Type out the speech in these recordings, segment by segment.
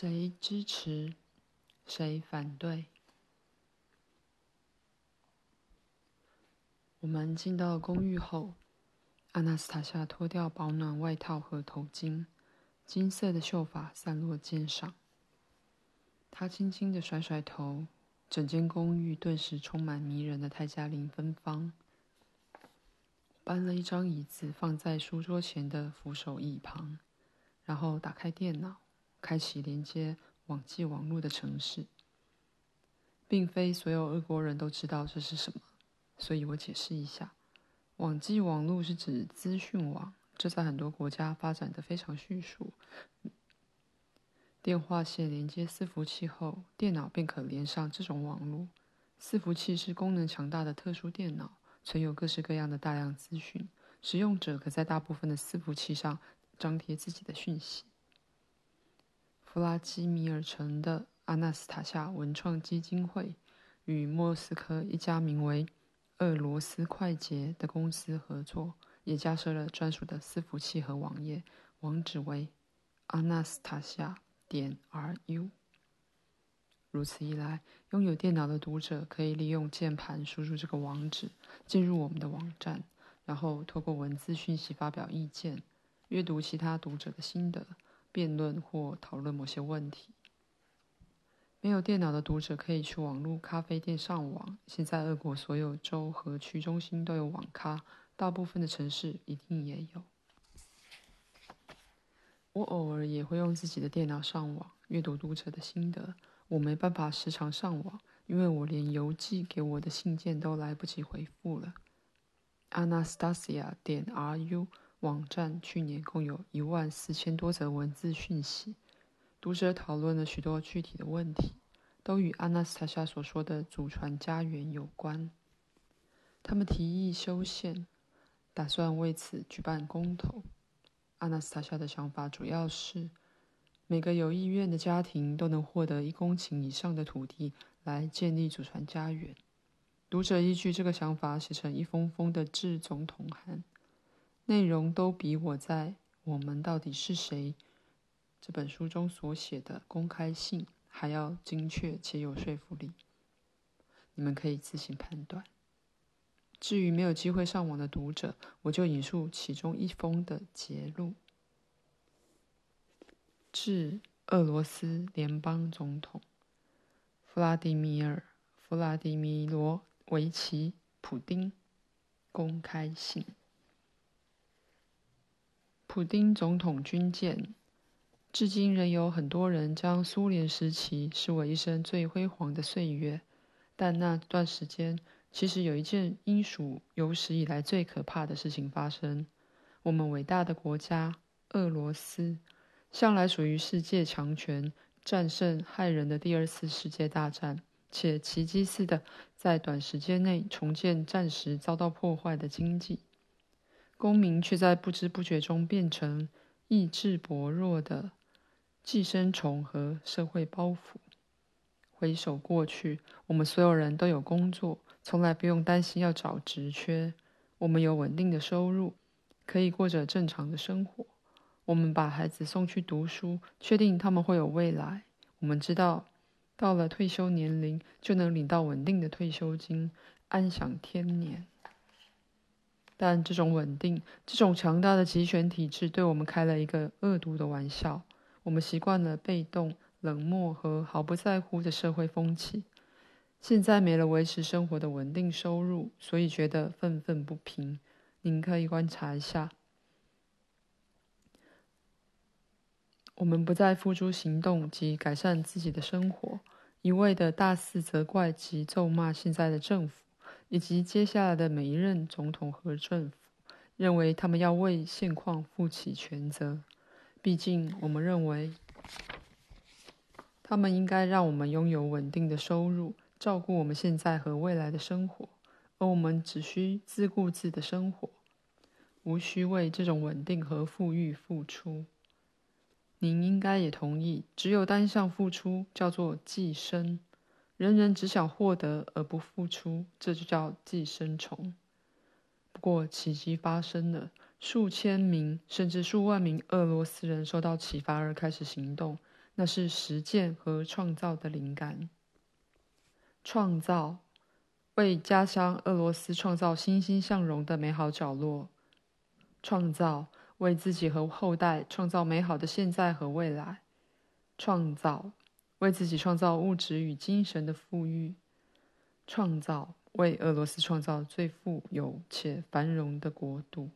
谁支持？谁反对？我们进到公寓后，阿纳斯塔夏脱掉保暖外套和头巾，金色的秀发散落肩上。她轻轻地甩甩头，整间公寓顿时充满迷人的泰加林芬芳。搬了一张椅子放在书桌前的扶手椅旁，然后打开电脑，开启连接网际网络的城市。并非所有俄国人都知道这是什么。所以我解释一下，网际网络是指资讯网，这在很多国家发展得非常迅速。电话线连接伺服器后，电脑便可连上这种网络。伺服器是功能强大的特殊电脑，存有各式各样的大量资讯。使用者可在大部分的伺服器上张贴自己的讯息。弗拉基米尔城的阿纳斯塔夏文创基金会与莫斯科一家名为俄罗斯快捷的公司合作，也架设了专属的伺服器和网页，网址为 anastasia 点 ru。如此一来，拥有电脑的读者可以利用键盘输入这个网址，进入我们的网站，然后透过文字讯息发表意见，阅读其他读者的心得，辩论或讨论某些问题。没有电脑的读者可以去网络咖啡店上网。现在，俄国所有州和区中心都有网咖，大部分的城市一定也有。我偶尔也会用自己的电脑上网，阅读读者的心得。我没办法时常上网，因为我连邮寄给我的信件都来不及回复了。Anastasia 点 ru 网站去年共有一万四千多则文字讯息。读者讨论了许多具体的问题，都与阿纳斯塔夏所说的祖传家园有关。他们提议修宪，打算为此举办公投。阿纳斯塔夏的想法主要是，每个有意愿的家庭都能获得一公顷以上的土地来建立祖传家园。读者依据这个想法写成一封封的致总统函，内容都比我在《我们到底是谁》这本书中所写的公开信还要精确且有说服力，你们可以自行判断。至于没有机会上网的读者，我就引述其中一封的节录：致俄罗斯联邦总统弗拉迪米尔·弗拉迪米罗维奇·普丁，公开信。普丁总统军舰。至今仍有很多人将苏联时期视为一生最辉煌的岁月，但那段时间其实有一件应属有史以来最可怕的事情发生。我们伟大的国家俄罗斯，向来属于世界强权，战胜骇人的第二次世界大战，且奇迹似的在短时间内重建战时遭到破坏的经济，公民却在不知不觉中变成意志薄弱的。寄生虫和社会包袱。回首过去，我们所有人都有工作，从来不用担心要找职缺。我们有稳定的收入，可以过着正常的生活。我们把孩子送去读书，确定他们会有未来。我们知道，到了退休年龄，就能领到稳定的退休金，安享天年。但这种稳定，这种强大的集权体制，对我们开了一个恶毒的玩笑。我们习惯了被动、冷漠和毫不在乎的社会风气，现在没了维持生活的稳定收入，所以觉得愤愤不平。您可以观察一下，我们不再付诸行动及改善自己的生活，一味的大肆责怪及咒骂现在的政府，以及接下来的每一任总统和政府，认为他们要为现况负起全责。毕竟，我们认为他们应该让我们拥有稳定的收入，照顾我们现在和未来的生活，而我们只需自顾自的生活，无需为这种稳定和富裕付出。您应该也同意，只有单向付出叫做寄生，人人只想获得而不付出，这就叫寄生虫。不过，奇迹发生了。数千名甚至数万名俄罗斯人受到启发而开始行动。那是实践和创造的灵感。创造，为家乡俄罗斯创造欣欣向荣的美好角落；创造，为自己和后代创造美好的现在和未来；创造，为自己创造物质与精神的富裕；创造，为俄罗斯创造最富有且繁荣的国度。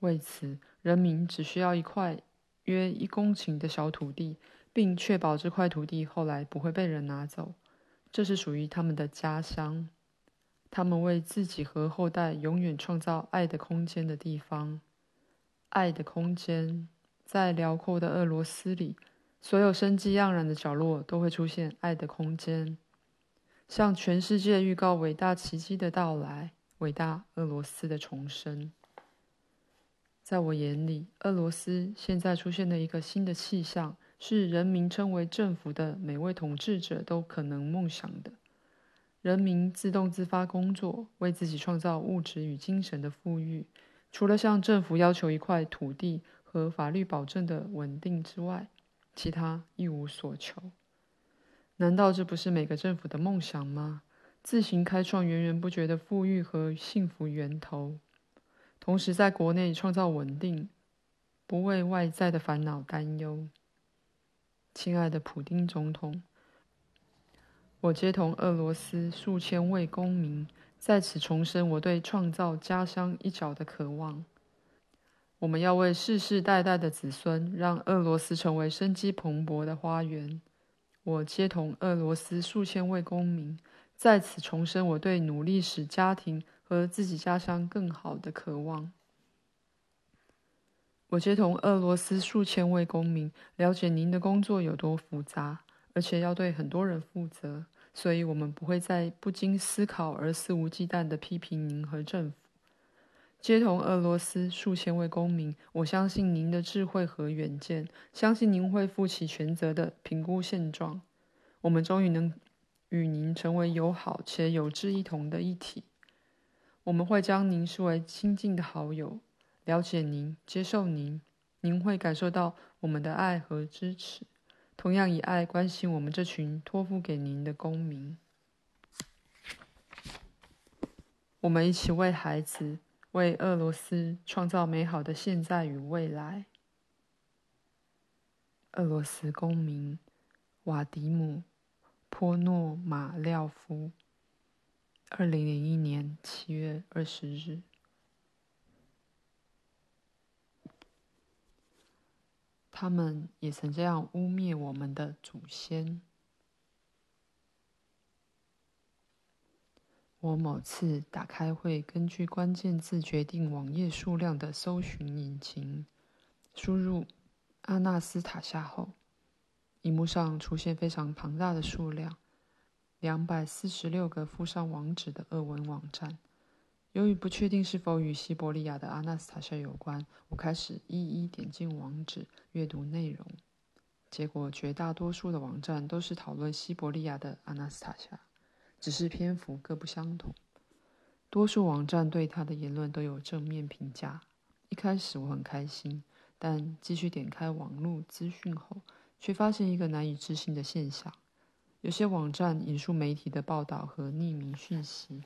为此，人民只需要一块约一公顷的小土地，并确保这块土地后来不会被人拿走。这是属于他们的家乡，他们为自己和后代永远创造爱的空间的地方。爱的空间，在辽阔的俄罗斯里，所有生机盎然的角落都会出现爱的空间，向全世界预告伟大奇迹的到来，伟大俄罗斯的重生。在我眼里，俄罗斯现在出现了一个新的气象，是人民称为政府的每位统治者都可能梦想的：人民自动自发工作，为自己创造物质与精神的富裕，除了向政府要求一块土地和法律保证的稳定之外，其他一无所求。难道这不是每个政府的梦想吗？自行开创源源不绝的富裕和幸福源头。同时，在国内创造稳定，不为外在的烦恼担忧。亲爱的普丁总统，我接同俄罗斯数千位公民，在此重申我对创造家乡一角的渴望。我们要为世世代代的子孙，让俄罗斯成为生机蓬勃的花园。我接同俄罗斯数千位公民，在此重申我对努力使家庭。和自己家乡更好的渴望。我接同俄罗斯数千位公民，了解您的工作有多复杂，而且要对很多人负责，所以我们不会在不经思考而肆无忌惮的批评您和政府。接同俄罗斯数千位公民，我相信您的智慧和远见，相信您会负起全责的评估现状。我们终于能与您成为友好且有志一同的一体。我们会将您视为亲近的好友，了解您，接受您。您会感受到我们的爱和支持，同样以爱关心我们这群托付给您的公民。我们一起为孩子、为俄罗斯创造美好的现在与未来。俄罗斯公民瓦迪姆·波诺马廖夫。二零零一年七月二十日，他们也曾这样污蔑我们的祖先。我某次打开会根据关键字决定网页数量的搜寻引擎，输入“阿纳斯塔夏”后，荧幕上出现非常庞大的数量。两百四十六个附上网址的俄文网站。由于不确定是否与西伯利亚的阿纳斯塔夏有关，我开始一一点进网址阅读内容。结果，绝大多数的网站都是讨论西伯利亚的阿纳斯塔夏，只是篇幅各不相同。多数网站对他的言论都有正面评价。一开始我很开心，但继续点开网络资讯后，却发现一个难以置信的现象。有些网站引述媒体的报道和匿名讯息，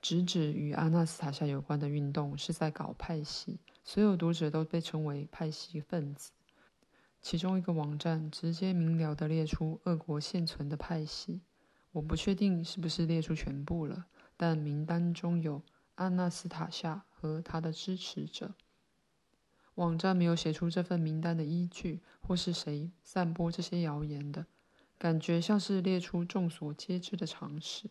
直指与阿纳斯塔夏有关的运动是在搞派系，所有读者都被称为派系分子。其中一个网站直接明了地列出俄国现存的派系，我不确定是不是列出全部了，但名单中有阿纳斯塔夏和他的支持者。网站没有写出这份名单的依据，或是谁散播这些谣言的。感觉像是列出众所皆知的常识。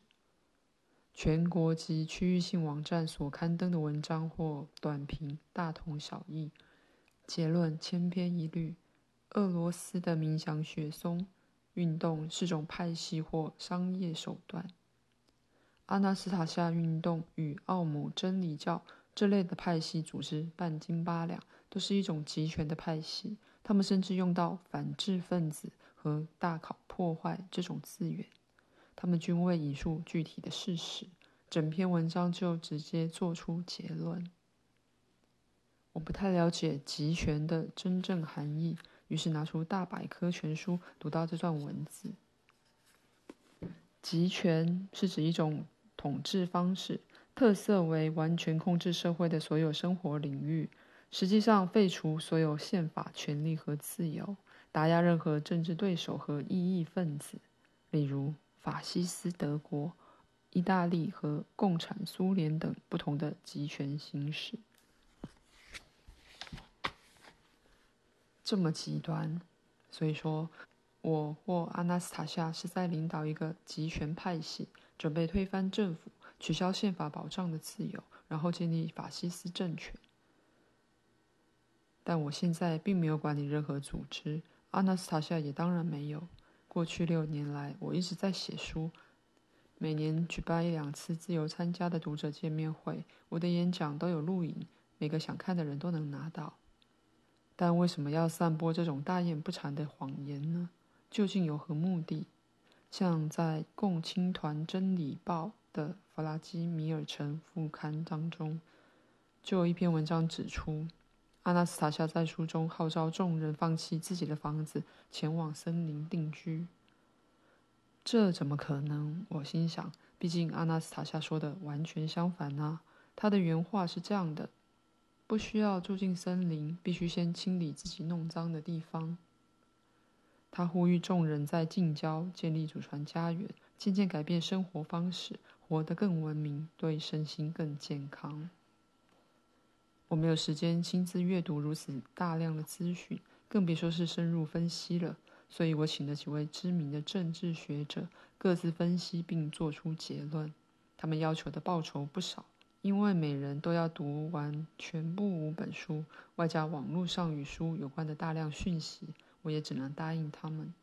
全国及区域性网站所刊登的文章或短评大同小异，结论千篇一律：俄罗斯的冥想雪松运动是种派系或商业手段。阿纳斯塔夏运动与奥姆真理教这类的派系组织半斤八两，都是一种极权的派系。他们甚至用到反智分子。和大考破坏这种字眼，他们均未引述具体的事实，整篇文章就直接做出结论。我不太了解集权的真正含义，于是拿出大百科全书，读到这段文字。集权是指一种统治方式，特色为完全控制社会的所有生活领域，实际上废除所有宪法权利和自由，打压任何政治对手和异议分子，例如法西斯德国、意大利和共产苏联等不同的集权形式。这么极端，所以说。我或阿纳斯塔夏是在领导一个极权派系，准备推翻政府，取消宪法保障的自由，然后建立法西斯政权。但我现在并没有管理任何组织，阿纳斯塔夏也当然没有。过去六年来，我一直在写书，每年举办一两次自由参加的读者见面会，我的演讲都有录影，每个想看的人都能拿到。但为什么要散播这种大言不惭的谎言呢？究竟有何目的？像在《共青团真理报》的弗拉基米尔城副刊当中，就有一篇文章指出，阿纳斯塔夏在书中号召众人放弃自己的房子，前往森林定居。这怎么可能？我心想，毕竟阿纳斯塔夏说的完全相反啊！他的原话是这样的：不需要住进森林，必须先清理自己弄脏的地方。他呼吁众人在近郊建立祖传家园，渐渐改变生活方式，活得更文明，对身心更健康。我没有时间亲自阅读如此大量的资讯，更别说是深入分析了。所以我请了几位知名的政治学者，各自分析并做出结论。他们要求的报酬不少，因为每人都要读完全部五本书，外加网络上与书有关的大量讯息。我也只能答应他们。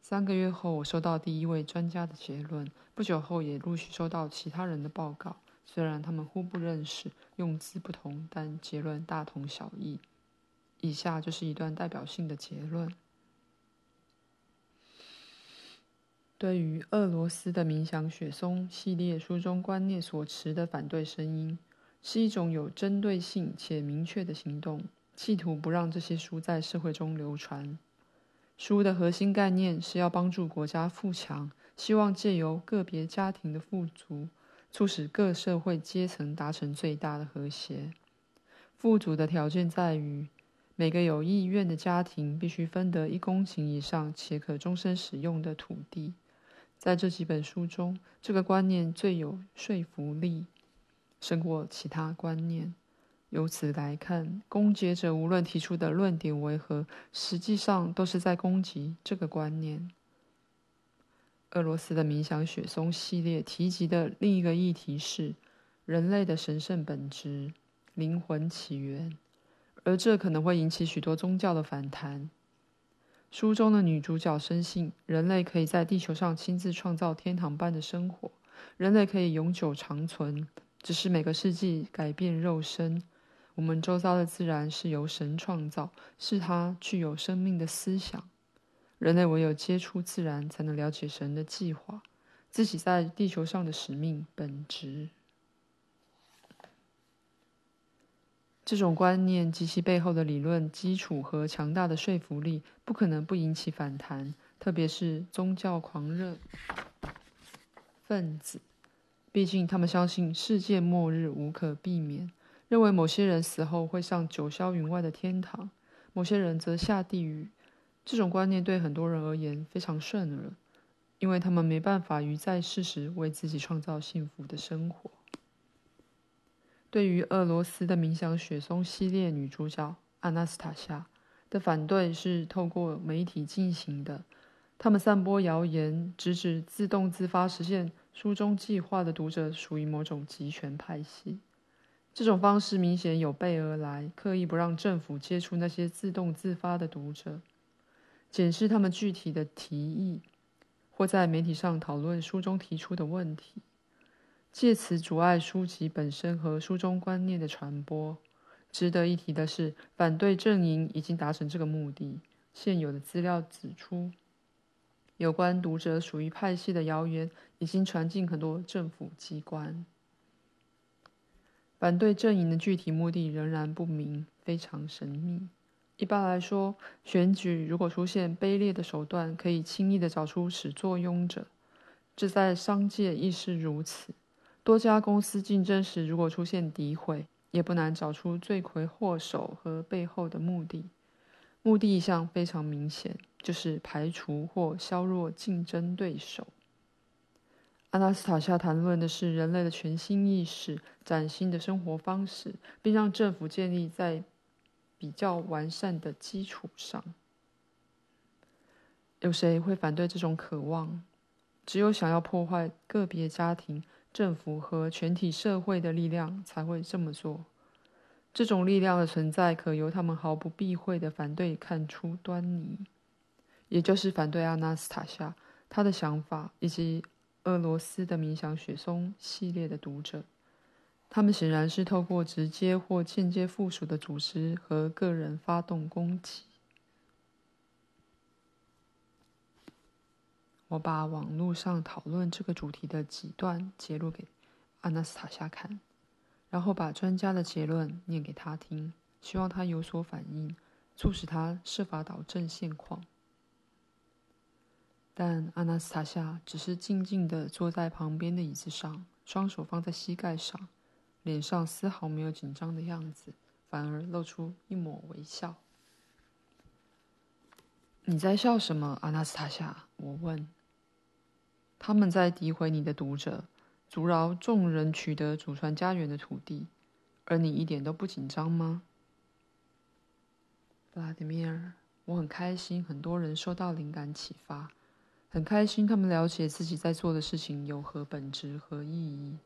三个月后，我收到第一位专家的结论。不久后，也陆续收到其他人的报告。虽然他们互不认识，用字不同，但结论大同小异。以下就是一段代表性的结论：对于俄罗斯的冥想雪松系列书中观念所持的反对声音，是一种有针对性且明确的行动。企图不让这些书在社会中流传。书的核心概念是要帮助国家富强，希望借由个别家庭的富足，促使各社会阶层达成最大的和谐。富足的条件在于，每个有意愿的家庭必须分得一公顷以上且可终身使用的土地。在这几本书中，这个观念最有说服力，胜过其他观念。由此来看，攻击者无论提出的论点为何，实际上都是在攻击这个观念。俄罗斯的冥想雪松系列提及的另一个议题是人类的神圣本质、灵魂起源，而这可能会引起许多宗教的反弹。书中的女主角深信，人类可以在地球上亲自创造天堂般的生活，人类可以永久长存，只是每个世纪改变肉身。我们周遭的自然是由神创造，是他具有生命的思想。人类唯有接触自然，才能了解神的计划，自己在地球上的使命本质。这种观念及其背后的理论基础和强大的说服力，不可能不引起反弹，特别是宗教狂热分子。毕竟，他们相信世界末日无可避免。认为某些人死后会上九霄云外的天堂，某些人则下地狱。这种观念对很多人而言非常顺耳，因为他们没办法于在世时为自己创造幸福的生活。对于俄罗斯的冥想雪松系列女主角阿纳斯塔夏的反对是透过媒体进行的，他们散播谣言，直指自动自发实现书中计划的读者属于某种极权派系。这种方式明显有备而来，刻意不让政府接触那些自动自发的读者，检视他们具体的提议，或在媒体上讨论书中提出的问题，借此阻碍书籍本身和书中观念的传播。值得一提的是，反对阵营已经达成这个目的。现有的资料指出，有关读者属于派系的谣言已经传进很多政府机关。反对阵营的具体目的仍然不明，非常神秘。一般来说，选举如果出现卑劣的手段，可以轻易地找出始作俑者。这在商界亦是如此。多家公司竞争时，如果出现诋毁，也不难找出罪魁祸首和背后的目的。目的一向非常明显，就是排除或削弱竞争对手。阿纳斯塔夏谈论的是人类的全新意识、崭新的生活方式，并让政府建立在比较完善的基础上。有谁会反对这种渴望？只有想要破坏个别家庭、政府和全体社会的力量才会这么做。这种力量的存在，可由他们毫不避讳的反对看出端倪，也就是反对阿纳斯塔夏他的想法以及。俄罗斯的冥想雪松系列的读者，他们显然是透过直接或间接附属的组织和个人发动攻击。我把网络上讨论这个主题的几段截录给阿纳斯塔夏看，然后把专家的结论念给他听，希望他有所反应，促使他设法导正现况。但阿纳斯塔夏只是静静地坐在旁边的椅子上，双手放在膝盖上，脸上丝毫没有紧张的样子，反而露出一抹微笑。“你在笑什么，阿纳斯塔夏？”我问。“他们在诋毁你的读者，阻挠众人取得祖传家园的土地，而你一点都不紧张吗？”弗拉迪米尔，我很开心，很多人受到灵感启发。很开心，他们了解自己在做的事情有何本质和意义。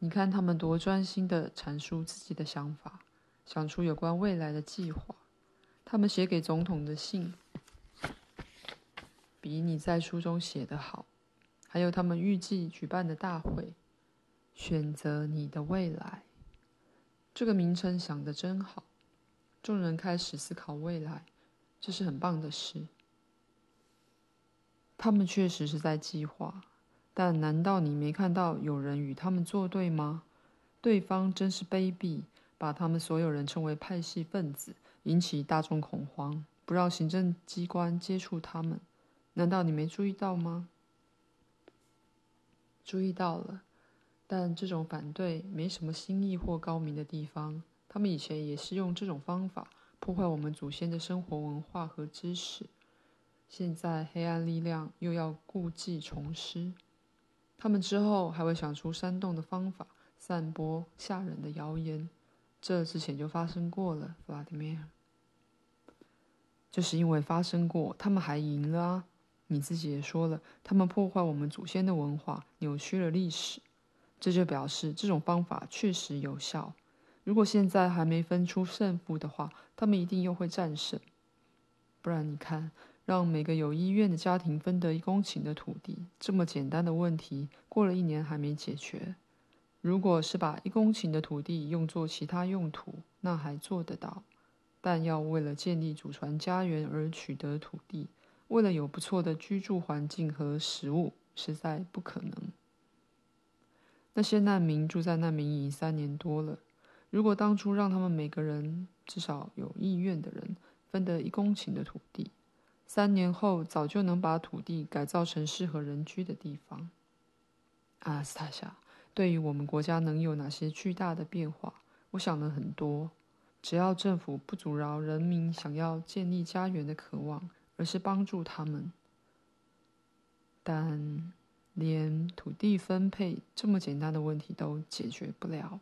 你看，他们多专心的阐述自己的想法，想出有关未来的计划。他们写给总统的信，比你在书中写的好。还有他们预计举办的大会，选择你的未来。这个名称想得真好。众人开始思考未来，这是很棒的事。他们确实是在计划，但难道你没看到有人与他们作对吗？对方真是卑鄙，把他们所有人称为派系分子，引起大众恐慌，不让行政机关接触他们。难道你没注意到吗？注意到了，但这种反对没什么新意或高明的地方。他们以前也是用这种方法破坏我们祖先的生活文化和知识。现在黑暗力量又要故技重施，他们之后还会想出煽动的方法，散播吓人的谣言。这之前就发生过了，弗拉迪米尔。就是因为发生过，他们还赢了啊！你自己也说了，他们破坏我们祖先的文化，扭曲了历史。这就表示这种方法确实有效。如果现在还没分出胜负的话，他们一定又会战胜。不然你看。让每个有意愿的家庭分得一公顷的土地，这么简单的问题，过了一年还没解决。如果是把一公顷的土地用作其他用途，那还做得到。但要为了建立祖传家园而取得土地，为了有不错的居住环境和食物，实在不可能。那些难民住在难民营三年多了，如果当初让他们每个人，至少有意愿的人，分得一公顷的土地，三年后，早就能把土地改造成适合人居的地方。阿纳丝塔夏，对于我们国家能有哪些巨大的变化，我想了很多。只要政府不阻挠人民想要建立家园的渴望，而是帮助他们。但连土地分配这么简单的问题都解决不了。